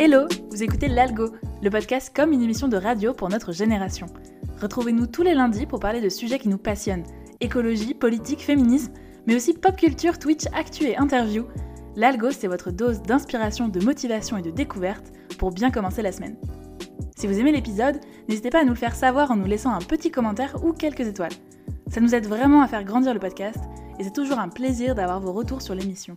Hello, vous écoutez L'Algo, le podcast comme une émission de radio pour notre génération. Retrouvez-nous tous les lundis pour parler de sujets qui nous passionnent écologie, politique, féminisme, mais aussi pop culture, Twitch, actu et interview. L'Algo, c'est votre dose d'inspiration, de motivation et de découverte pour bien commencer la semaine. Si vous aimez l'épisode, n'hésitez pas à nous le faire savoir en nous laissant un petit commentaire ou quelques étoiles. Ça nous aide vraiment à faire grandir le podcast et c'est toujours un plaisir d'avoir vos retours sur l'émission.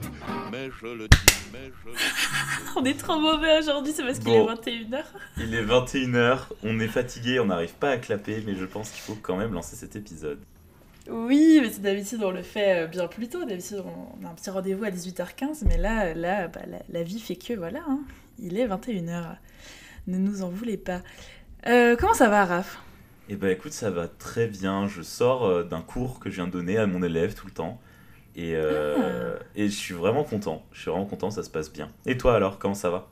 mais je le dis, mais je le dis. On est trop mauvais aujourd'hui, c'est parce qu'il Bon. est 21h. Il est 21h, on est fatigué, on n'arrive pas à clapper, mais je pense qu'il faut quand même lancer cet épisode. Oui, mais c'est d'habitude on le fait euh, bien plus tôt. D'habitude on a un petit rendez-vous à 18h15, mais là, là bah, la, la vie fait que voilà, hein. il est 21h. Ne nous en voulez pas. Euh, comment ça va, Raph? Eh ben écoute, ça va très bien, je sors euh, d'un cours que je viens de donner à mon élève tout le temps. Et, euh, et je suis vraiment content, je suis vraiment content, ça se passe bien. Et toi alors, comment ça va?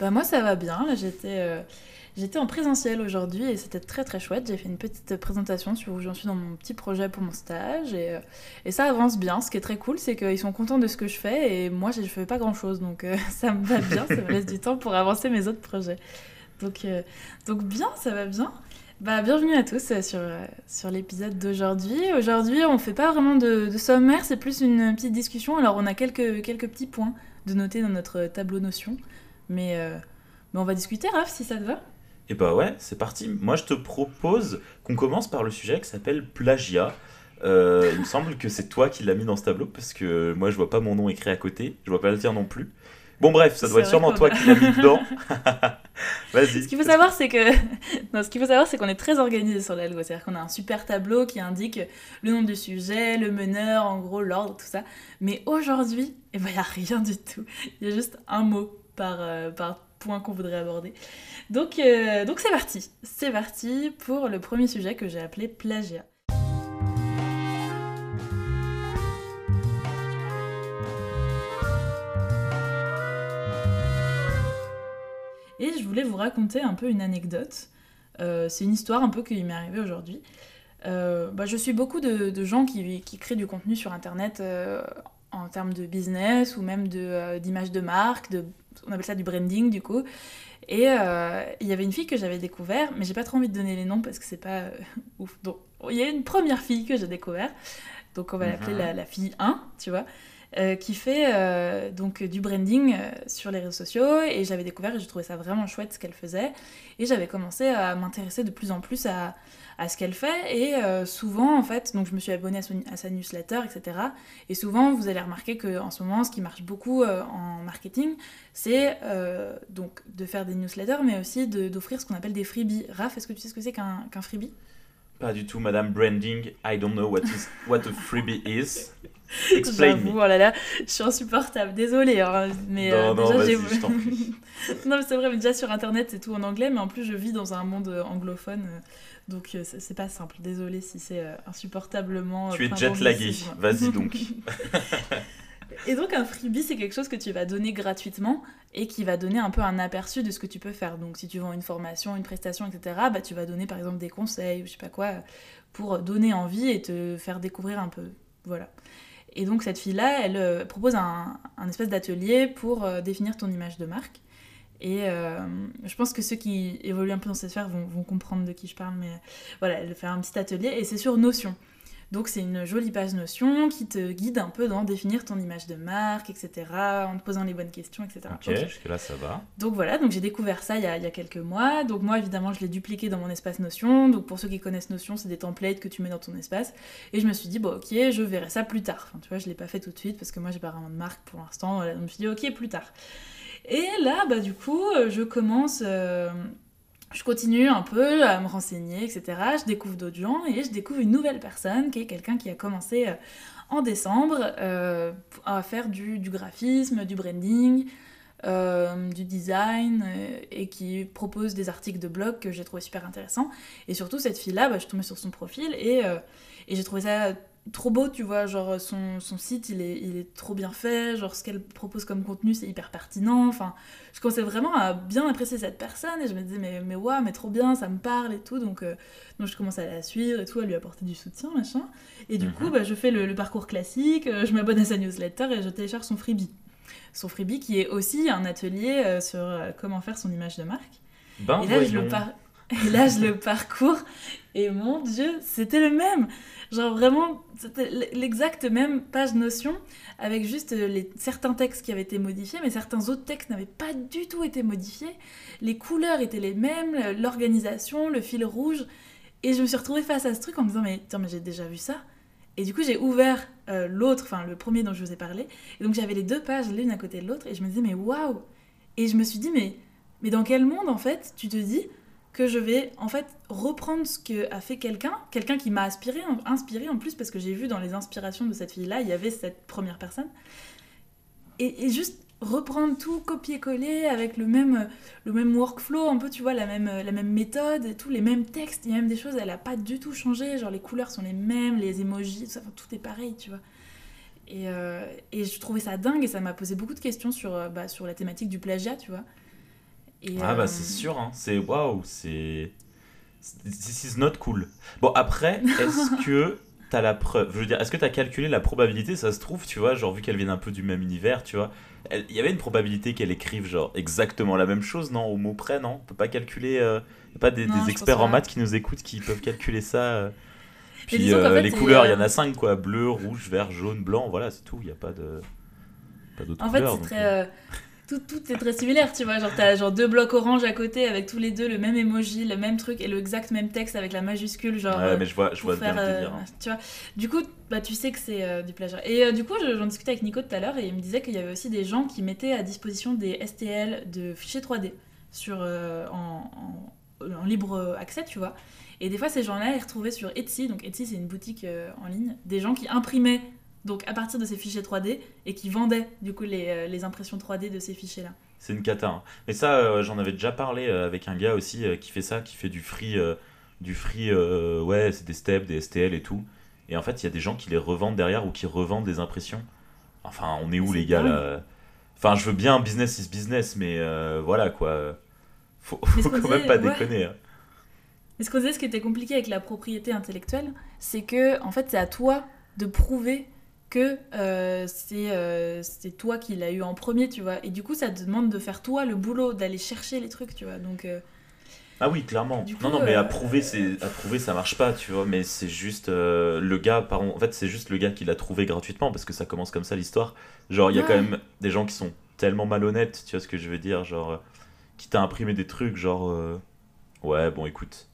Bah moi ça va bien. Là j'étais euh, j'étais en présentiel aujourd'hui et c'était très très chouette. J'ai fait une petite présentation sur où j'en suis dans mon petit projet pour mon stage et, euh, et ça avance bien. Ce qui est très cool, c'est qu'ils sont contents de ce que je fais et moi je fais pas grand chose donc ça me va bien. ça me laisse du temps pour avancer mes autres projets. Donc donc bien, ça va bien. Bah, bienvenue à tous euh, sur, euh, sur l'épisode d'aujourd'hui. Aujourd'hui, on fait pas vraiment de, sommaire, c'est plus une petite discussion. Alors, on a quelques, quelques petits points de noter dans notre tableau notion, mais, euh, mais on va discuter, Raph, si ça te va. Eh bah ouais, c'est parti. Moi je te propose qu'on commence par le sujet qui s'appelle plagiat. Il me semble que c'est toi qui l'as mis dans ce tableau parce que moi je vois pas mon nom écrit à côté, je vois pas le tien non plus. Bon bref, ça doit être sûrement toi qui l'as mis dedans. Vas-y. Ce qu'il faut savoir, c'est que non, ce qu'il faut savoir, c'est qu'on est très organisé sur l'algo. C'est-à-dire qu'on a un super tableau qui indique le nom du sujet, le meneur, en gros l'ordre, tout ça. Mais aujourd'hui, eh ben, il n'y a rien du tout. Il y a juste un mot par, euh, par point qu'on voudrait aborder. Donc, euh, donc c'est parti. C'est parti pour le premier sujet que j'ai appelé plagiat. Et je voulais vous raconter un peu une anecdote. Euh, c'est une histoire un peu qui m'est arrivée aujourd'hui. Euh, bah, je suis beaucoup de, de gens qui, qui créent du contenu sur Internet euh, en termes de business ou même de, d'image de marque, de, on appelle ça du branding du coup. Et il y avait une fille que j'avais découvert, mais j'ai pas trop envie de donner les noms parce que c'est pas ouf. Donc il y a une première fille que j'ai découvert, donc on va l'appeler Mhm. la, la fille 1, tu vois, euh, qui fait euh, donc du branding euh, sur les réseaux sociaux. Et j'avais découvert et j'ai trouvé ça vraiment chouette ce qu'elle faisait. Et j'avais commencé à m'intéresser de plus en plus à, à ce qu'elle fait. Et souvent, en fait, donc je me suis abonnée à, son- à sa newsletter, etc. Et souvent, vous allez remarquer qu'en ce moment, ce qui marche beaucoup en marketing, c'est donc de faire des newsletters, mais aussi d'offrir ce qu'on appelle des freebies. Raph, est-ce que tu sais ce que c'est qu'un qu'un freebie? Pas du tout, Madame Branding. I don't know what is what a freebie is. Explain me. oh là là, je suis insupportable, désolée. hein, mais euh, Non, non, déjà, je non, mais c'est vrai, mais déjà sur internet, c'est tout en anglais, mais en plus, je vis dans un monde euh, anglophone. euh, donc, euh, c'est pas simple. Désolée si c'est insupportablement. Tu es jet lagué. Vas-y donc. Et donc, un freebie, c'est quelque chose que tu vas donner gratuitement et qui va donner un peu un aperçu de ce que tu peux faire. Donc, si tu vends une formation, une prestation, etc., bah, tu vas donner par exemple des conseils ou je sais pas quoi pour donner envie et te faire découvrir un peu. Voilà. Et donc, cette fille-là, elle euh, propose un, espèce d'atelier pour euh, définir ton image de marque. Et euh, je pense que ceux qui évoluent un peu dans cette sphère vont, vont comprendre de qui je parle, mais voilà, elle fait un petit atelier et c'est sur Notion. Donc c'est une jolie page Notion qui te guide un peu dans définir ton image de marque, etc., en te posant les bonnes questions, etc. Ok, Ok. jusque-là ça va. Donc voilà, donc j'ai découvert ça il y, a, il y a quelques mois. Donc moi évidemment je l'ai dupliqué dans mon espace Notion. Donc pour ceux qui connaissent Notion, c'est des templates que tu mets dans ton espace. Et je me suis dit bon ok, je verrai ça plus tard. Enfin tu vois, je l'ai pas fait tout de suite parce que moi j'ai pas vraiment de marque pour l'instant. Voilà, donc je me suis dit ok plus tard. Et là bah du coup euh, je commence, euh, je continue un peu à me renseigner etc. Je découvre d'autres gens et je découvre une nouvelle personne qui est quelqu'un qui a commencé euh, en décembre euh, à faire du, graphisme, du branding euh, du design et qui propose des articles de blog que j'ai trouvé super intéressants. Et surtout, cette fille-là, bah, je suis tombée sur son profil et j'ai trouvé ça trop beau, tu vois, genre son, son site il est, il est trop bien fait, genre ce qu'elle propose comme contenu c'est hyper pertinent, enfin je commençais vraiment à bien apprécier cette personne et je me disais mais, mais ouais mais trop bien, ça me parle et tout, donc, euh, donc je commence à la suivre et tout, à lui apporter du soutien machin, et du coup mhm. bah, je fais le, parcours classique, euh, je m'abonne à sa newsletter et je télécharge son freebie. Son freebie qui est aussi un atelier euh, sur comment faire son image de marque. Ben, et là, je le et là, je le parcours, et mon Dieu, c'était le même. Genre vraiment, c'était l'exacte même page Notion, avec juste les, certains textes qui avaient été modifiés, mais certains autres textes n'avaient pas du tout été modifiés. Les couleurs étaient les mêmes, l'organisation, le fil rouge. Et je me suis retrouvée face à ce truc en me disant, mais mais j'ai déjà vu ça. Et du coup, j'ai ouvert euh, l'autre, enfin le premier dont je vous ai parlé. Et donc, j'avais les deux pages l'une à côté de l'autre, et je me disais, mais waouh Et je me suis dit, mais, mais dans quel monde, en fait, tu te dis que je vais en fait reprendre ce que a fait quelqu'un, quelqu'un qui m'a inspiré, inspiré en plus parce que j'ai vu dans les inspirations de cette fille-là, il y avait cette première personne. Et, juste reprendre tout, copier-coller avec le même, le même workflow, un peu, tu vois, la même, la même méthode et tout, les mêmes textes, il y a même des choses, elle a pas du tout changé, genre les couleurs sont les mêmes, les emojis, tout, ça, tout est pareil, tu vois. Et, euh, et, je trouvais ça dingue et ça m'a posé beaucoup de questions sur, euh, bah, sur la thématique du plagiat, tu vois ah bah c'est euh, sûr, hein. c'est waouh, c'est... This is not cool. Bon après, est-ce que t'as la preuve Je veux dire, est-ce que t'as calculé la probabilité Ça se trouve, tu vois, genre vu qu'elle vient un peu du même univers, tu vois, il y avait une probabilité qu'elle écrive genre exactement la même chose, non Au mot près, non? On peut pas calculer... Euh... a pas des, experts en maths qui nous écoutent qui peuvent calculer ça euh. Puis euh, les couleurs, il y en a cinq quoi, bleu, rouge, vert, jaune, blanc, voilà, c'est tout, il n'y a pas de... Pas En fait, c'est très tout, tout, est très similaire, tu vois. Genre, t'as genre deux blocs orange à côté avec tous les deux le même emoji, le même truc et le exact même texte avec la majuscule. Genre, ouais, mais je vois, je vois bien euh, Tu vois. Du coup, bah, tu sais que c'est euh, du plagiat. Et euh, du coup, j'en discutais avec Nico tout à l'heure et il me disait qu'il y avait aussi des gens qui mettaient à disposition des STL de fichiers 3D sur, en, en, libre accès, tu vois. Et des fois, ces gens-là, ils retrouvaient sur Etsy, donc Etsy, c'est une boutique en ligne, des gens qui imprimaient donc à partir de ces fichiers 3D et qui vendaient du coup les, euh, les impressions 3D de ces fichiers-là. C'est une cata. Hein. Mais ça, euh, j'en avais déjà parlé euh, avec un gars aussi qui fait ça, qui fait du free, du free, ouais, c'est des steps, des STL et tout. Et en fait, il y a des gens qui les revendent derrière ou qui revendent des impressions. Enfin, on est où les gars là? Enfin, je veux bien business is business, mais voilà quoi. Faut, faut quand même pas déconner. Hein. Mais ce qu'on disait, ce qui était compliqué avec la propriété intellectuelle, c'est que en fait, c'est à toi de prouver que euh, euh, c'est toi qui l'as eu en premier, tu vois. Et du coup, ça te demande de faire toi le boulot, d'aller chercher les trucs, tu vois. Donc. Euh, ah oui, clairement. non, non, mais approuver, c'est approuver, ça marche pas, tu vois. Mais c'est juste le gars, par... en fait, c'est juste le gars qui l'a trouvé gratuitement parce que ça commence comme ça l'histoire. Genre, il y a quand même des gens qui sont tellement malhonnêtes, tu vois ce que je veux dire, genre qui t'a imprimé des trucs, genre ouais, bon, écoute,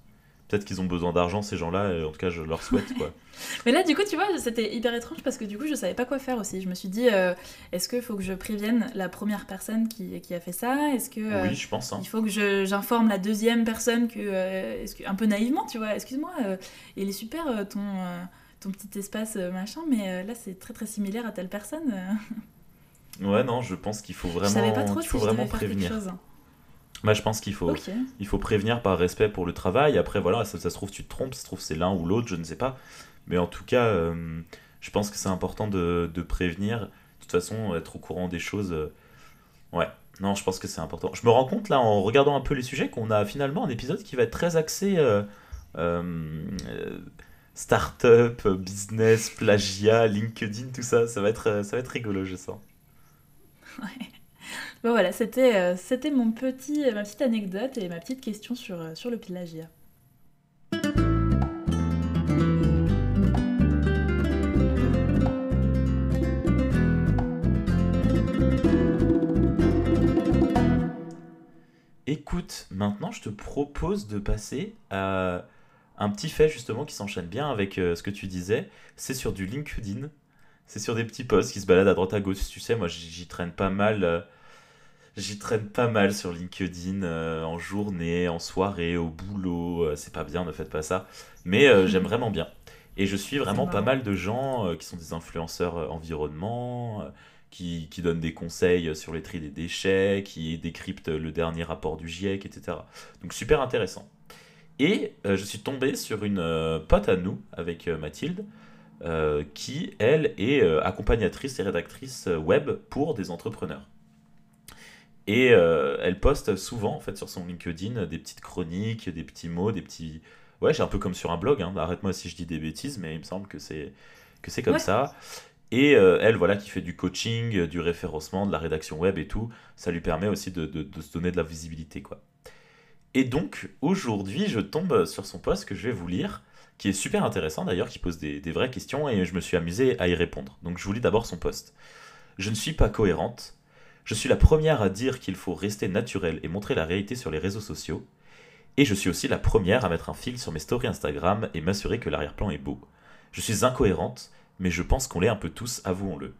peut-être qu'ils ont besoin d'argent ces gens-là et en tout cas je leur souhaite quoi. Mais là du coup tu vois c'était hyper étrange parce que du coup je savais pas quoi faire aussi. Je me suis dit euh, est-ce qu'il faut que je prévienne la première personne qui, qui a fait ça? Est-ce que oui je pense. Hein. Il faut que j'informe la deuxième personne que, euh, que, un peu naïvement tu vois excuse-moi euh, il est super ton ton petit espace machin mais là c'est très très similaire à telle personne. ouais non je pense qu'il faut vraiment pas trop il faut vraiment prévenir. Bah, je pense qu'il faut, il faut prévenir par respect pour le travail. Après, voilà, ça, ça se trouve, tu te trompes, ça se trouve, c'est l'un ou l'autre, je ne sais pas. Mais en tout cas, euh, je pense que c'est important de, de, prévenir. De toute façon, être au courant des choses. Euh, ouais, non, je pense que c'est important. Je me rends compte, là, en regardant un peu les sujets, qu'on a finalement un épisode qui va être très axé. Euh, euh Startup, business, plagiat, LinkedIn, tout ça, ça va être, ça va être rigolo, je sens. Ouais. Bon voilà, c'était euh, mon petit, ma petite anecdote et ma petite question sur, euh, sur le plagiat. Écoute, maintenant je te propose de passer à un petit fait justement qui s'enchaîne bien avec euh, ce que tu disais. C'est sur du LinkedIn. C'est sur des petits posts qui se baladent à droite à gauche. Tu sais, moi j'y traîne pas mal. J'y traîne pas mal sur LinkedIn euh, en journée, en soirée, au boulot. Euh, c'est pas bien, ne faites pas ça. Mais euh, j'aime vraiment bien. Et je suis vraiment pas mal de gens qui sont des influenceurs environnement, qui, qui donne des conseils sur les tri des déchets, qui décrypte le dernier rapport du GIEC, etc. Donc super intéressant. Et je suis tombé sur une pote à nous, avec Mathilde, qui, elle, est accompagnatrice et rédactrice web pour des entrepreneurs. Et euh, elle poste souvent, en fait, sur son LinkedIn, des petites chroniques, des petits mots, des petits... Ouais, c'est un peu comme sur un blog, hein. arrête-moi si je dis des bêtises, mais il me semble que c'est que c'est comme Ouais. ça. Et euh, elle, voilà, qui fait du coaching, du référencement, de la rédaction web et tout, ça lui permet aussi de, de- de se donner de la visibilité, quoi. Et donc, aujourd'hui, je tombe sur son post que je vais vous lire, qui est super intéressant d'ailleurs, qui pose des, des vraies questions, et je me suis amusé à y répondre. Donc, je vous lis d'abord son post. Je ne suis pas cohérente. Je suis la première à dire qu'il faut rester naturel et montrer la réalité sur les réseaux sociaux. Et je suis aussi la première à mettre un fil sur mes stories Instagram et m'assurer que l'arrière-plan est beau. Je suis incohérente, mais je pense qu'on l'est un peu tous, avouons-le.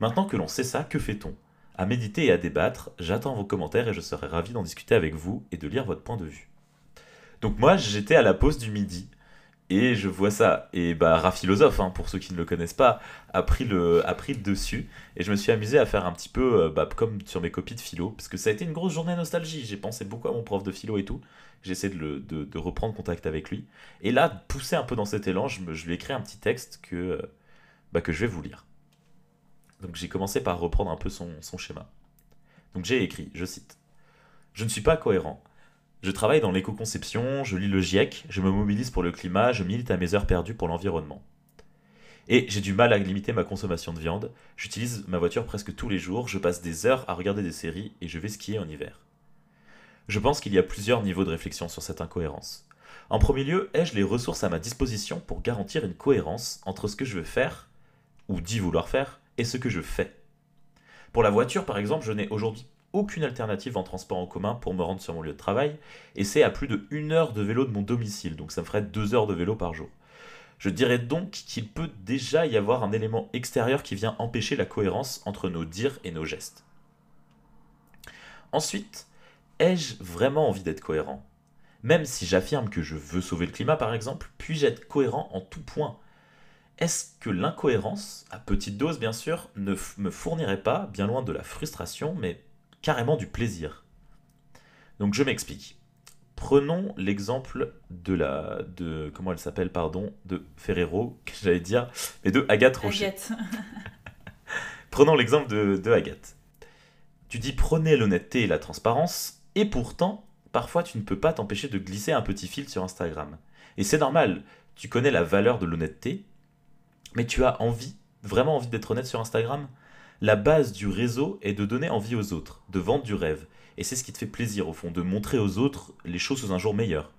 Maintenant que l'on sait ça, que fait-on? À méditer et à débattre, j'attends vos commentaires et je serai ravi d'en discuter avec vous et de lire votre point de vue. Donc moi, j'étais à la pause du midi et je vois ça. Et bah, Rat Philosophe, hein, pour ceux qui ne le connaissent pas, a pris le, a pris dessus. Et je me suis amusé à faire un petit peu euh, bah, comme sur mes copies de philo, parce que ça a été une grosse journée nostalgie. J'ai pensé beaucoup à mon prof de philo et tout. J'ai essayé de, de- de reprendre contact avec lui. Et là, poussé un peu dans cet élan, je, je lui ai écrit un petit texte que, euh, bah, que je vais vous lire. Donc j'ai commencé par reprendre un peu son, son schéma. Donc j'ai écrit, je cite Je ne suis pas cohérent. Je travaille dans l'éco-conception, je lis le GIEC, je me mobilise pour le climat, je milite à mes heures perdues pour l'environnement. Et j'ai du mal à limiter ma consommation de viande. J'utilise ma voiture presque tous les jours, je passe des heures à regarder des séries et je vais skier en hiver. Je pense qu'il y a plusieurs niveaux de réflexion sur cette incohérence. En premier lieu, ai-je les ressources à ma disposition pour garantir une cohérence entre ce que je veux faire, ou dis vouloir faire, et ce que je fais? Pour la voiture, par exemple, je n'ai aujourd'hui aucune alternative en transport en commun pour me rendre sur mon lieu de travail, et c'est à plus de une heure de vélo de mon domicile, donc ça me ferait deux heures de vélo par jour. Je dirais donc qu'il peut déjà y avoir un élément extérieur qui vient empêcher la cohérence entre nos dires et nos gestes. Ensuite, ai-je vraiment envie d'être cohérent? Même si j'affirme que je veux sauver le climat par exemple, puis-je être cohérent en tout point? Est-ce que l'incohérence, à petite dose bien sûr, ne me fournirait pas, bien loin de la frustration, mais carrément du plaisir Donc je m'explique. Prenons l'exemple de la de comment elle s'appelle pardon de Ferrero que j'allais dire mais de Agathe Rocher. Agathe. Prenons l'exemple de, de Agathe. Tu dis prenez l'honnêteté et la transparence, et pourtant, parfois tu ne peux pas t'empêcher de glisser un petit fil sur Instagram. Et c'est normal, tu connais la valeur de l'honnêteté, mais tu as envie, vraiment envie d'être honnête sur Instagram? La base du réseau est de donner envie aux autres, de vendre du rêve. Et c'est ce qui te fait plaisir au fond, de montrer aux autres les choses sous un jour meilleur.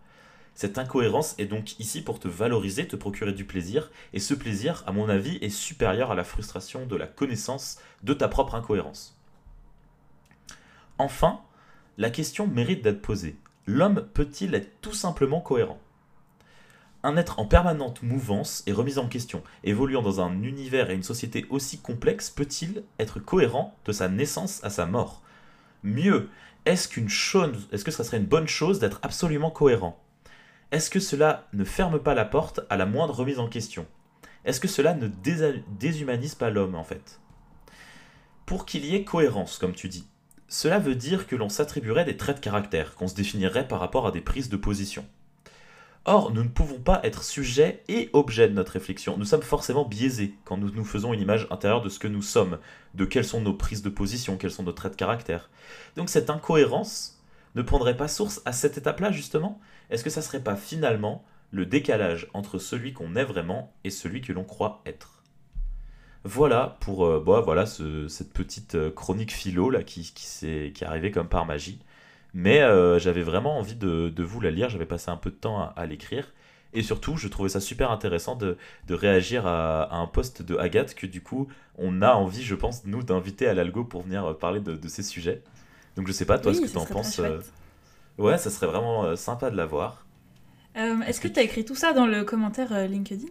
Cette incohérence est donc ici pour te valoriser, te procurer du plaisir, et ce plaisir, à mon avis, est supérieur à la frustration de la connaissance de ta propre incohérence. Enfin, la question mérite d'être posée. L'homme peut-il être tout simplement cohérent? Un être en permanente mouvance et remise en question, évoluant dans un univers et une société aussi complexes, peut-il être cohérent de sa naissance à sa mort? Mieux, est-ce qu'une est-ce que serait une bonne chose d'être absolument cohérent? Est-ce que cela ne ferme pas la porte à la moindre remise en question? Est-ce que cela ne déshumanise pas l'homme en fait? Pour qu'il y ait cohérence, comme tu dis, cela veut dire que l'on s'attribuerait des traits de caractère, qu'on se définirait par rapport à des prises de position. Or, nous ne pouvons pas être sujet et objet de notre réflexion. Nous sommes forcément biaisés quand nous nous faisons une image intérieure de ce que nous sommes, de quelles sont nos prises de position, quels sont nos traits de caractère. Donc cette incohérence ne prendrait pas source à cette étape-là, justement? Est-ce que ça serait pas finalement le décalage entre celui qu'on est vraiment et celui que l'on croit être? Voilà pour euh, bah, voilà, ce- cette petite euh, chronique philo là, qui, qui est arrivée comme par magie. Mais euh, j'avais vraiment envie de, de vous la lire, j'avais passé un peu de temps à, à l'écrire. Et surtout, je trouvais ça super intéressant de, de réagir à, à un post de Agathe que du coup, on a envie, je pense, nous, d'inviter à l'algo pour venir euh, parler de, de ces sujets. Donc je sais pas, toi, oui, ce que t'en serait penses. euh. Ouais, ça serait vraiment sympa de la voir. Euh, Est-ce que tu as écrit tout ça dans le commentaire euh, LinkedIn?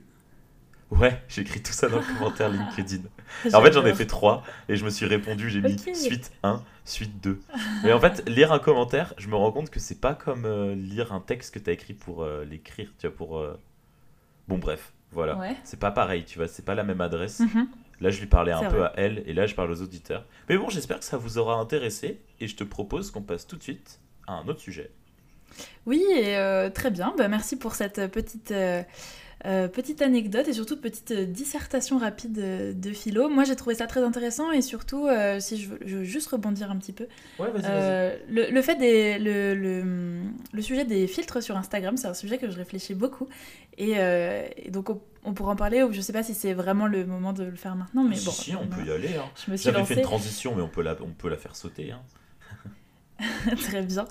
Ouais, j'ai écrit tout ça dans le commentaire LinkedIn. En fait, j'en ai fait trois et je me suis répondu, j'ai mis suite 1, suite 2. Mais en fait, lire un commentaire, je me rends compte que c'est pas comme euh, lire un texte que t'as écrit pour euh, l'écrire, tu vois, pour... euh, Bon, bref, voilà. Ouais. C'est pas pareil, tu vois, c'est pas la même adresse. Mhm. Là, je lui parlais un peu vrai. à elle, et là, je parle aux auditeurs. Mais bon, j'espère que ça vous aura intéressé, et je te propose qu'on passe tout de suite à un autre sujet. Oui, et très bien. Bah, merci pour cette petite, euh, petite anecdote et surtout petite euh, dissertation rapide euh, de philo. Moi, j'ai trouvé ça très intéressant et surtout, euh, si je veux, je veux juste rebondir un petit peu, Ouais, vas-y, euh, le, le fait des, le, le, le sujet des filtres sur Instagram, c'est un sujet que je réfléchis beaucoup. Et, et donc, on, on pourra en parler, ou je sais pas si c'est vraiment le moment de le faire maintenant, mais si, bon. si, on peut y aller. Hein. Je me suis J'avais fait une transition, mais on peut la, on peut la faire sauter. Hein. Très bien.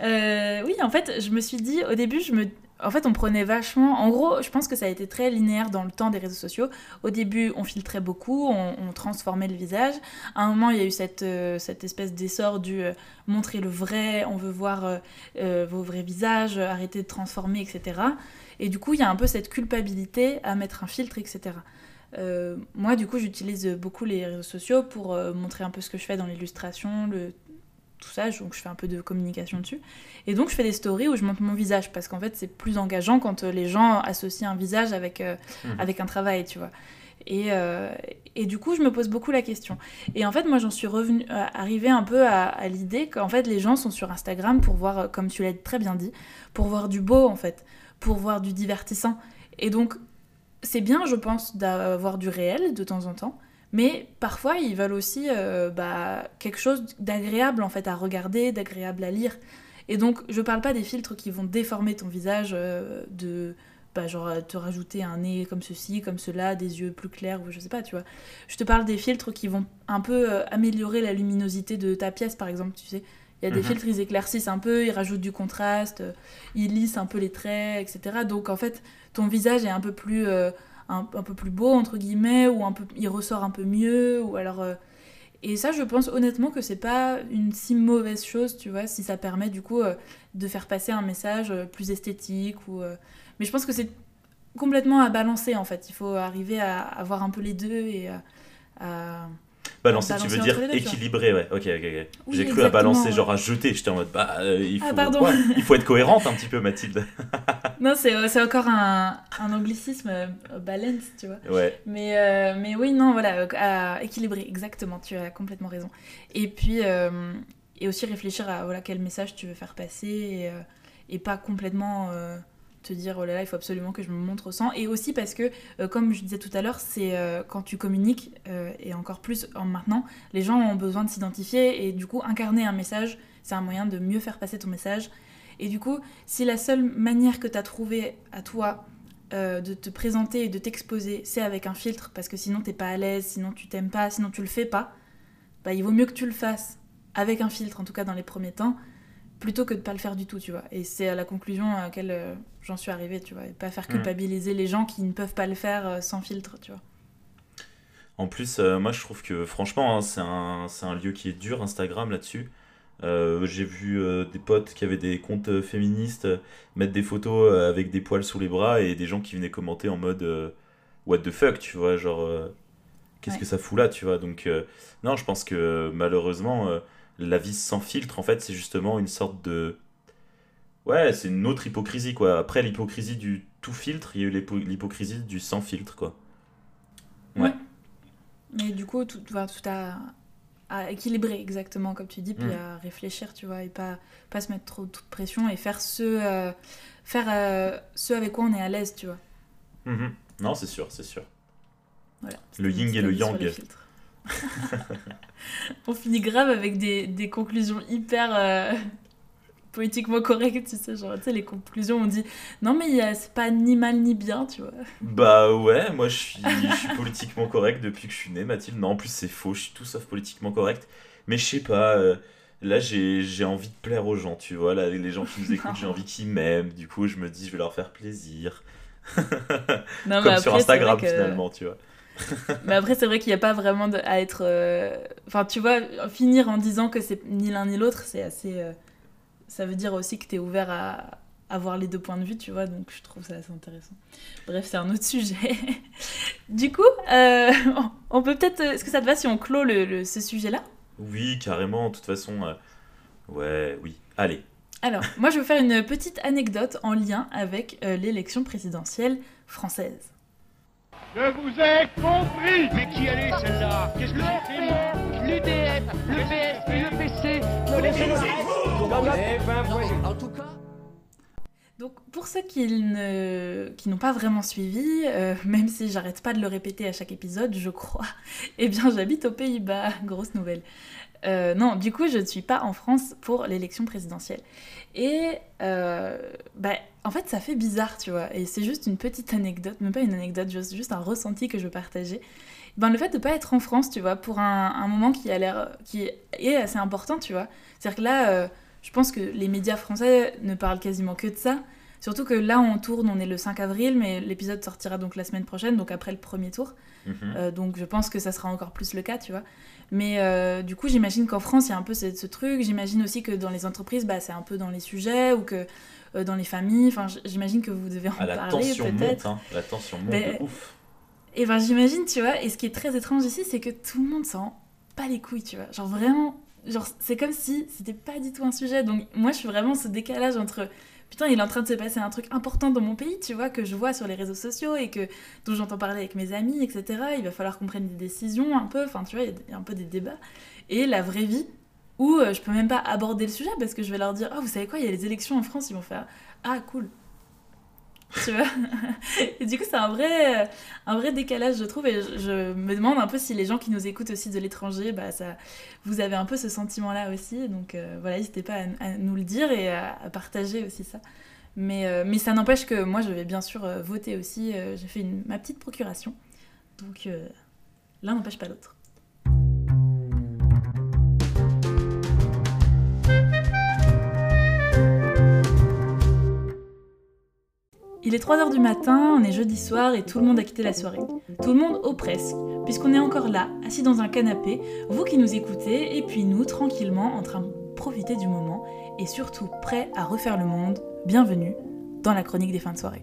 Euh, oui, en fait, je me suis dit, au début, je me... En fait, on prenait vachement... En gros, je pense que ça a été très linéaire dans le temps des réseaux sociaux. Au début, on filtrait beaucoup, on, transformait le visage. À un moment, il y a eu cette, euh, espèce d'essor du euh, montrer le vrai, on veut voir euh, vos vrais visages, arrêter de transformer, etc. Et du coup, il y a un peu cette culpabilité à mettre un filtre, etc. Moi, du coup, j'utilise beaucoup les réseaux sociaux pour montrer un peu ce que je fais dans l'illustration, le tout ça, donc je fais un peu de communication dessus. Et donc je fais des stories où je montre mon visage, parce qu'en fait c'est plus engageant quand euh, les gens associent un visage avec, euh, Mhm. avec un travail, tu vois. Et, euh, et du coup je me pose beaucoup la question. Et en fait moi j'en suis revenue, euh, arrivée un peu à, à l'idée qu'en fait les gens sont sur Instagram pour voir, comme tu l'as très bien dit, pour voir du beau en fait, pour voir du divertissant. Et donc c'est bien je pense d'avoir du réel de temps en temps, mais parfois, ils veulent aussi euh, bah, quelque chose d'agréable en fait à regarder, d'agréable à lire. Et donc, je parle pas des filtres qui vont déformer ton visage, euh, de bah, genre euh, te rajouter un nez comme ceci, comme cela, des yeux plus clairs ou je sais pas, tu vois. Je te parle des filtres qui vont un peu euh, améliorer la luminosité de ta pièce, par exemple, tu sais. Il y a des Mhm. filtres, ils éclaircissent un peu, ils rajoutent du contraste, ils lissent un peu les traits, etc. Donc en fait, ton visage est un peu plus un, peu plus beau entre guillemets ou un peu il ressort un peu mieux ou alors euh, et ça je pense honnêtement que c'est pas une si mauvaise chose tu vois si ça permet du coup euh, de faire passer un message euh, plus esthétique mais je pense que c'est complètement à balancer en fait. Il faut arriver à avoir un peu les deux et Balancer, tu balancer veux entre dire deux, tu équilibré, ouais. Ok, ok, ok. Oui, J'ai cru à balancer, genre à jeter. J'étais en mode, bah, euh, il, faut, Ah, ouais, il faut être cohérente un petit peu, Mathilde. non c'est euh, c'est encore un, un anglicisme euh, balance tu vois Ouais. Mais, euh, mais oui, non, voilà, à équilibrer, exactement, tu as complètement raison. Et puis, et aussi réfléchir à voilà, quel message tu veux faire passer et, et pas complètement te dire, oh là là, il faut absolument que je me montre sans. Et aussi parce que, euh, comme je disais tout à l'heure, c'est euh, quand tu communiques, euh, et encore plus en maintenant, les gens ont besoin de s'identifier et du coup, incarner un message, c'est un moyen de mieux faire passer ton message. Et du coup, si la seule manière que tu as trouvée à toi de te présenter et de t'exposer, c'est avec un filtre, parce que sinon t'es pas à l'aise, sinon tu t'aimes pas, sinon tu le fais pas, bah il vaut mieux que tu le fasses avec un filtre, en tout cas dans les premiers temps, plutôt que de pas le faire du tout, tu vois. Et c'est à la conclusion à laquelle euh, j'en suis arrivée, tu vois, et pas faire Mm. culpabiliser les gens qui ne peuvent pas le faire euh, sans filtre, tu vois. En plus, euh, moi je trouve que franchement, hein, c'est un, c'est un lieu qui est dur, Instagram là-dessus. J'ai vu des potes qui avaient des comptes féministes mettre des photos avec des poils sous les bras et des gens qui venaient commenter en mode What the fuck, tu vois, genre qu'est-ce Ouais. que ça fout là, tu vois. Donc, non, je pense que malheureusement, la vie sans filtre, en fait, c'est justement une sorte de. Ouais, c'est une autre hypocrisie, quoi. Après l'hypocrisie du tout filtre, il y a eu l'hypo- l'hypocrisie du sans filtre, quoi. Ouais. Mais du coup, tout, voilà, tout à, à équilibrer exactement comme tu dis, puis Mm. à réfléchir, tu vois, et pas, pas se mettre trop, de pression et faire ce, euh, faire, euh, ce avec quoi on est à l'aise, tu vois. Mhm. Non, c'est sûr, c'est sûr. Voilà. Le yin et le yang. On finit grave avec des, des conclusions hyper euh, politiquement correctes, tu sais, genre, tu sais, les conclusions, on dit non, mais a- c'est pas ni mal ni bien, tu vois. Bah ouais, moi je suis, je suis politiquement correct depuis que je suis né, Mathilde. Non, en plus c'est faux, je suis tout sauf politiquement correct. Mais je sais pas, euh, là j'ai envie de plaire aux gens, tu vois. Là, les gens qui nous écoutent, j'ai envie qu'ils m'aiment. Du coup, je me dis, je vais leur faire plaisir. Non, Comme mais sur après, Instagram que- finalement, tu vois. Mais après, c'est vrai qu'il n'y a pas vraiment de- à être. euh, Enfin, tu vois, finir en disant que c'est ni l'un ni l'autre, c'est assez. euh, Ça veut dire aussi que tu es ouvert à avoir les deux points de vue, tu vois, donc je trouve ça assez intéressant. Bref, c'est un autre sujet. du coup, euh, on peut peut-être. Est-ce que ça te va si on clôt le, le- ce sujet-là? Oui, carrément, de toute façon. euh, Ouais, oui. Allez. Alors, moi, je vais faire une petite anecdote en lien avec euh, l'élection présidentielle française. Je vous ai compris Mais qui allait celle-là Qu'est-ce que c'est L'UDF, le PS et le PC. Eh ben voyons. En tout cas. Donc pour ceux qui ne qui n'ont pas vraiment suivi, euh, même si j'arrête pas de le répéter à chaque épisode, je crois, eh bien j'habite aux Pays-Bas, grosse nouvelle. Euh, non, du coup je ne suis pas en France pour l'élection présidentielle. Et euh, bah, en fait ça fait bizarre, tu vois, et c'est juste une petite anecdote, même pas une anecdote, juste, un ressenti que je veux partager. Ben, le fait de pas être en France, tu vois, pour un, un moment qui a l'air qui est assez important, tu vois. C'est-à-dire que là... euh, je pense que les médias français ne parlent quasiment que de ça. Surtout que là, on tourne, on est le 5 avril, mais l'épisode sortira donc la semaine prochaine, donc après le premier tour. Mhm. Euh, donc je pense que ça sera encore plus le cas, tu vois. Mais euh, du coup, j'imagine qu'en France, il y a un peu ce, ce truc. J'imagine aussi que dans les entreprises, bah, c'est un peu dans les sujets ou que euh, dans les familles. Enfin, j'imagine que vous devez en Ah, la parler tension peut-être. monte, hein. La tension monte Mais- de ouf. Et ben j'imagine, tu vois, et ce qui est très étrange ici, c'est que tout le monde s'en pas les couilles, tu vois. Genre vraiment, genre c'est comme si c'était pas du tout un sujet. Donc moi je suis vraiment ce décalage entre putain, il est en train de se passer un truc important dans mon pays, tu vois, que je vois sur les réseaux sociaux et que dont j'entends parler avec mes amis, etc. Il va falloir qu'on prenne des décisions un peu, enfin tu vois, il y a un peu des débats. Et la vraie vie où euh, je peux même pas aborder le sujet parce que je vais leur dire, ah vous savez quoi, il y a les élections en France, ils vont faire, ah cool. Tu vois Et du coup, c'est un vrai, un vrai décalage, je trouve. Et je, me demande un peu si les gens qui nous écoutent aussi de l'étranger, bah, ça, vous avez un peu ce sentiment-là aussi. Donc euh, voilà, n'hésitez pas à, nous le dire et à, partager aussi ça. Mais, euh, mais ça n'empêche que moi, je vais bien sûr euh, voter aussi. J'ai fait ma petite procuration. Donc l'un n'empêche pas l'autre. Il est 3h du matin, on est jeudi soir et tout le monde a quitté la soirée. Tout le monde ou presque, puisqu'on est encore là, assis dans un canapé, vous qui nous écoutez, et puis nous, tranquillement, en train de profiter du moment, et surtout prêts à refaire le monde. Bienvenue dans la chronique des fins de soirée.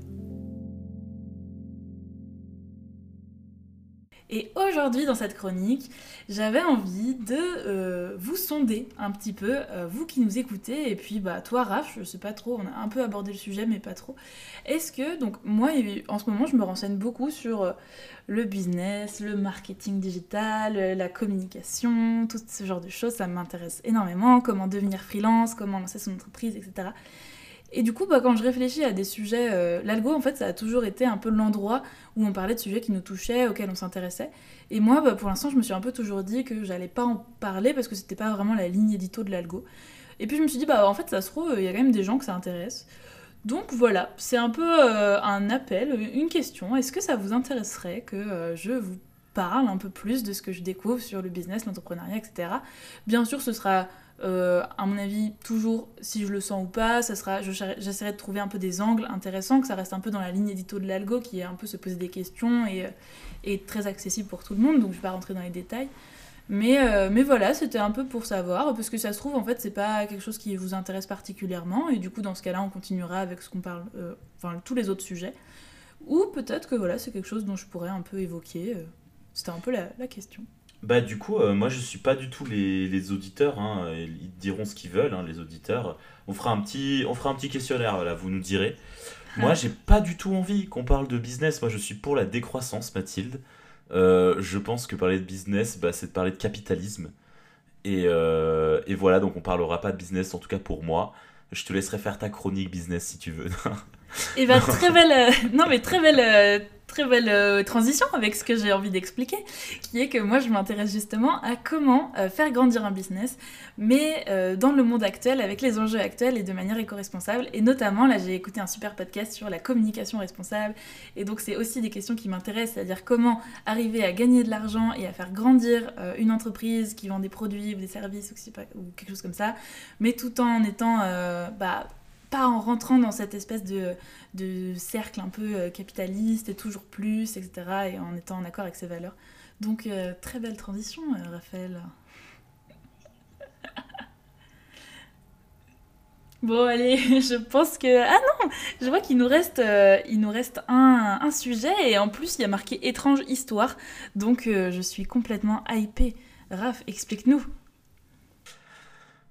Et aujourd'hui, dans cette chronique, j'avais envie de euh, vous sonder un petit peu, euh, vous qui nous écoutez, et puis bah toi, Raph, je sais pas trop, on a un peu abordé le sujet, mais pas trop. Est-ce que, donc moi, en ce moment, je me renseigne beaucoup sur euh, le business, le marketing digital, la communication, tout ce genre de choses, ça m'intéresse énormément, comment devenir freelance, comment lancer son entreprise, etc. Et du coup, bah, quand je réfléchis à des sujets, euh, l'algo, en fait, ça a toujours été un peu l'endroit où on parlait de sujets qui nous touchaient, auxquels on s'intéressait. Et moi, bah, pour l'instant, je me suis un peu toujours dit que j'allais pas en parler parce que c'était pas vraiment la ligne édito de l'algo. Et puis je me suis dit, bah en fait, ça se trouve, il y a quand même des gens que ça intéresse. Donc voilà, c'est un peu euh, un appel, une question. Est-ce que ça vous intéresserait que euh, je vous parle un peu plus de ce que je découvre sur le business, l'entrepreneuriat, etc. Bien sûr, ce sera, euh, à mon avis, toujours si je le sens ou pas. Ça sera, j'essaierai de trouver un peu des angles intéressants, que ça reste un peu dans la ligne édito de l'algo, qui est un peu se poser des questions et, euh, et très accessible pour tout le monde. Donc je vais pas rentrer dans les détails. Mais, euh, mais voilà, c'était un peu pour savoir, parce que ça se trouve, en fait, c'est pas quelque chose qui vous intéresse particulièrement, et du coup, dans ce cas-là, on continuera avec ce qu'on parle, enfin, tous les autres sujets. Ou peut-être que voilà, c'est quelque chose dont je pourrais un peu évoquer. C'était un peu la question. Bah du coup, euh, moi je suis pas du tout les, les auditeurs, hein, ils diront ce qu'ils veulent, hein, les auditeurs. On fera un petit, on fera un petit questionnaire, là, vous nous direz. Moi j'ai pas du tout envie qu'on parle de business, moi je suis pour la décroissance, Mathilde. Euh, je pense que parler de business, bah, c'est de parler de capitalisme. Et, euh, et voilà, donc on parlera pas de business, en tout cas pour moi. Je te laisserai faire ta chronique business si tu veux. Et bah, très belle, non mais très belle, très belle euh, transition avec ce que j'ai envie d'expliquer, qui est que moi je m'intéresse justement à comment euh, faire grandir un business, mais euh, dans le monde actuel, avec les enjeux actuels et de manière éco-responsable. Et notamment, là j'ai écouté un super podcast sur la communication responsable, et donc c'est aussi des questions qui m'intéressent, c'est-à-dire comment arriver à gagner de l'argent et à faire grandir une entreprise qui vend des produits ou des services ou, quelque chose comme ça, mais tout en étant bah, pas en rentrant dans cette espèce de, de cercle un peu euh, capitaliste et toujours plus, etc. et en étant en accord avec ses valeurs. Donc, euh, très belle transition, euh, Raphaël. Bon, allez, je pense que... Ah non Je vois qu'il nous reste, il nous reste un, un sujet, et en plus, il y a marqué « étrange histoire », donc je suis complètement hypée. Raph, explique-nous.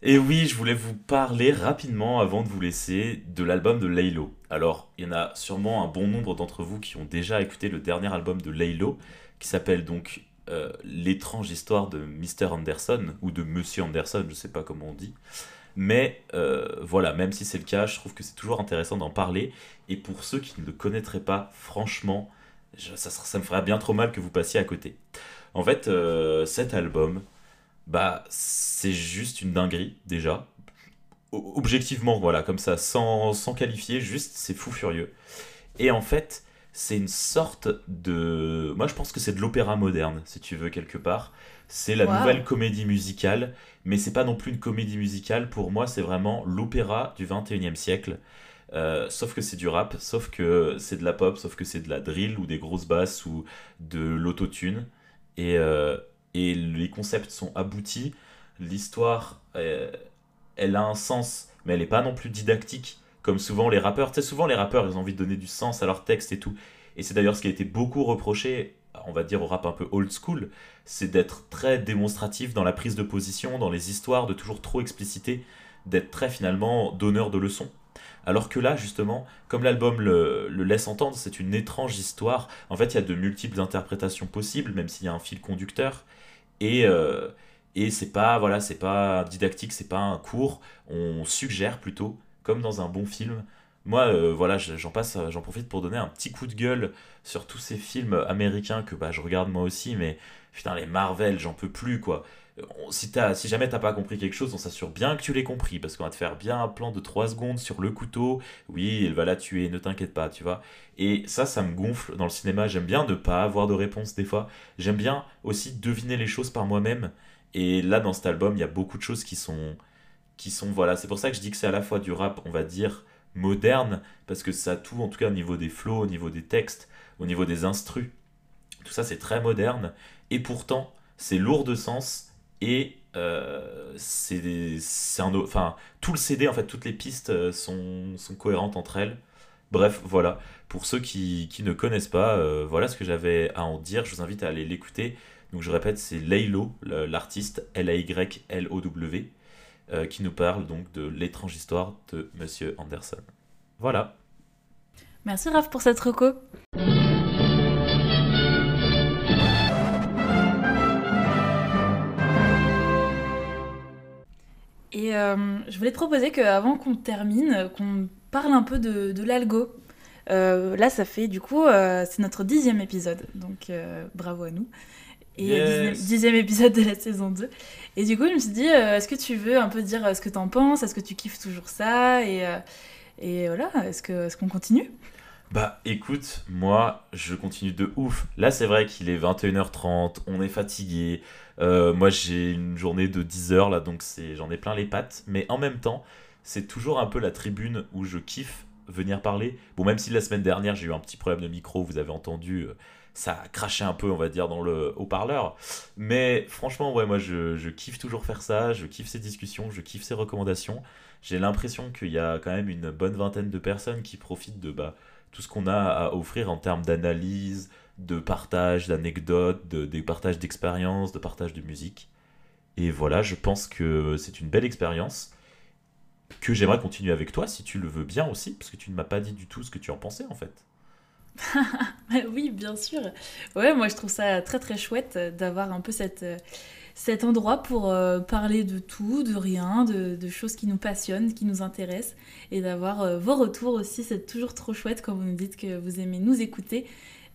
Et oui, je voulais vous parler rapidement avant de vous laisser de l'album de Laylo. Alors, il y en a sûrement un bon nombre d'entre vous qui ont déjà écouté le dernier album de Laylo, qui s'appelle donc euh, L'étrange histoire de Mr. Anderson, ou de Monsieur Anderson, je sais pas comment on dit. Mais euh, voilà, même si c'est le cas, je trouve que c'est toujours intéressant d'en parler. Et pour ceux qui ne le connaîtraient pas, franchement, ça, ça, me ferait bien trop mal que vous passiez à côté. En fait, euh, cet album, bah, c'est juste une dinguerie, déjà. Objectivement, voilà, comme ça, sans, sans qualifier, juste, c'est fou furieux. Et en fait, c'est une sorte de... Moi, je pense que c'est de l'opéra moderne, si tu veux, quelque part. C'est la nouvelle comédie musicale, mais c'est pas non plus une comédie musicale. Pour moi, c'est vraiment l'opéra du 21e siècle. Euh, sauf que c'est du rap, sauf que c'est de la pop, sauf que c'est de la drill ou des grosses basses ou de l'autotune. Et, euh, et les concepts sont aboutis. L'histoire, euh, elle a un sens, mais elle n'est pas non plus didactique, comme souvent les rappeurs. Tu sais, souvent les rappeurs, ils ont envie de donner du sens à leur texte et tout. Et c'est d'ailleurs ce qui a été beaucoup reproché, on va dire au rap un peu old school, c'est d'être très démonstratif dans la prise de position, dans les histoires, de toujours trop expliciter, d'être très finalement donneur de leçons. Alors que là, justement, comme l'album le, laisse entendre, c'est une étrange histoire. En fait, il y a de multiples interprétations possibles, même s'il y a un fil conducteur. Et, euh, et c'est pas, voilà, c'est pas didactique, c'est pas un cours. On suggère plutôt, comme dans un bon film. Moi, euh, voilà, j'en passe, j'en profite pour donner un petit coup de gueule sur tous ces films américains que bah, je regarde moi aussi, mais putain, les Marvel, j'en peux plus, quoi. Si, as, si jamais t'as pas compris quelque chose, on s'assure bien que tu l'aies compris, parce qu'on va te faire bien un plan de 3 secondes sur le couteau. Oui, elle va la tuer, ne t'inquiète pas, tu vois. Et ça, ça me gonfle dans le cinéma. J'aime bien ne pas avoir de réponse des fois. J'aime bien aussi deviner les choses par moi-même. Et là, dans cet album, il y a beaucoup de choses qui sont. Qui sont voilà, c'est pour ça que je dis que c'est à la fois du rap, on va dire, moderne, parce que ça tout, en tout cas au niveau des flows, au niveau des textes, au niveau des instrus. Tout ça, c'est très moderne. Et pourtant, c'est lourd de sens et euh, c'est un enfin tout le CD en fait toutes les pistes euh, sont, sont cohérentes entre elles. Bref voilà. Pour ceux qui, qui ne connaissent pas euh, voilà ce que j'avais à en dire. Je vous invite à aller l'écouter. Donc je répète c'est Laylo l'artiste L A Y L O W qui nous parle donc de l'étrange histoire de Monsieur Anderson. Voilà. Merci Raph pour cette reco Et euh, je voulais te proposer qu'avant qu'on termine, qu'on parle un peu de, l'algo. Euh, là, ça fait du coup, euh, c'est notre dixième épisode, donc bravo à nous. Et dixième, épisode de la saison 2. Et du coup, je me suis dit, est-ce que tu veux un peu dire ce que t'en penses? Est-ce que tu kiffes toujours ça? Et, et voilà, est-ce qu'on est qu'on continue? Bah écoute, moi je continue de ouf. Là c'est vrai qu'il est 21h30, on est fatigué, euh, moi, j'ai une journée de 10 heures là, donc j'en ai plein les pattes. Mais en même temps, c'est toujours un peu la tribune où je kiffe venir parler. Bon, même si la semaine dernière, j'ai eu un petit problème de micro, vous avez entendu, euh, ça a craché un peu, on va dire, dans le haut-parleur. Mais franchement, ouais, moi, je, je kiffe toujours faire ça. Je kiffe ces discussions, je kiffe ces recommandations. J'ai l'impression qu'il y a quand même une bonne vingtaine de personnes qui profitent de bah, tout ce qu'on a à offrir en termes d'analyse, de partage d'anecdotes, de, des partages d'expériences, de partage de musique. Et voilà, je pense que c'est une belle expérience que j'aimerais continuer avec toi si tu le veux bien aussi, parce que tu ne m'as pas dit du tout ce que tu en pensais en fait. oui, bien sûr. Ouais, moi je trouve ça très très chouette d'avoir un peu cette, cet endroit pour euh, parler de tout, de rien, de, choses qui nous passionnent, qui nous intéressent, et d'avoir euh, vos retours aussi. C'est toujours trop chouette quand vous nous dites que vous aimez nous écouter.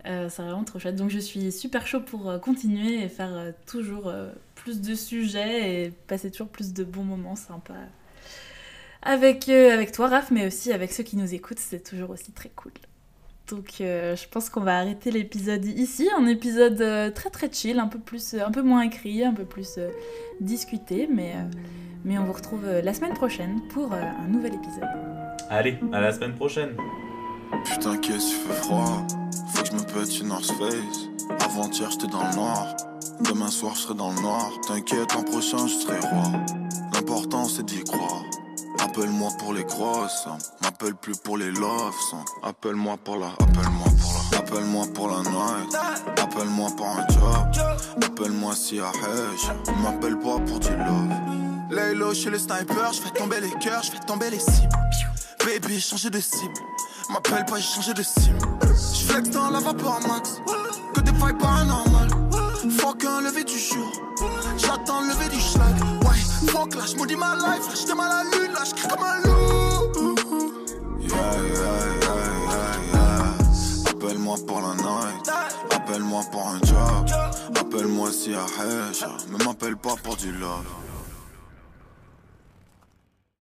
Euh, c'est vraiment trop chouette. Donc je suis super chaud pour euh, continuer et faire euh, toujours plus de sujets et passer toujours plus de bons moments sympas avec, avec toi, Raph, mais aussi avec ceux qui nous écoutent. C'est toujours aussi très cool. Donc je pense qu'on va arrêter l'épisode ici, un épisode très très chill, un peu plus, un peu moins écrit, un peu plus discuté, mais, mais on vous retrouve la semaine prochaine pour un nouvel épisode. Allez, à la semaine prochaine. Putain, qu'est-ce fait froid? Je me pète une North Face. Avant-hier, j'étais dans le noir. Demain soir, je serai dans le noir. T'inquiète, l'an prochain, je serai roi. L'important, c'est d'y croire. Appelle-moi pour les grosses, m'appelle plus pour les loves. Appelle-moi pour la, appelle-moi pour la, appelle-moi pour la night. Appelle-moi pour un job, appelle-moi si à M'appelle pas pour du love. Laylo chez le sniper, je fais tomber les cœurs, je fais tomber les cibles. Baby, changer de cible. M'appelle pas, j'ai changé de cible. Je flex dans la vapeur max. Que des failles paranormales. Fuck un lever du jour. J'attends le lever du schlag. Ouais, fuck là, j'maudis ma life. Là, j'étais mal à la lune, là, j'crie comme un loup. Yeah, yeah, yeah, yeah. Appelle-moi pour la night. Appelle-moi pour un job. Appelle-moi si à Mais m'appelle pas pour du love.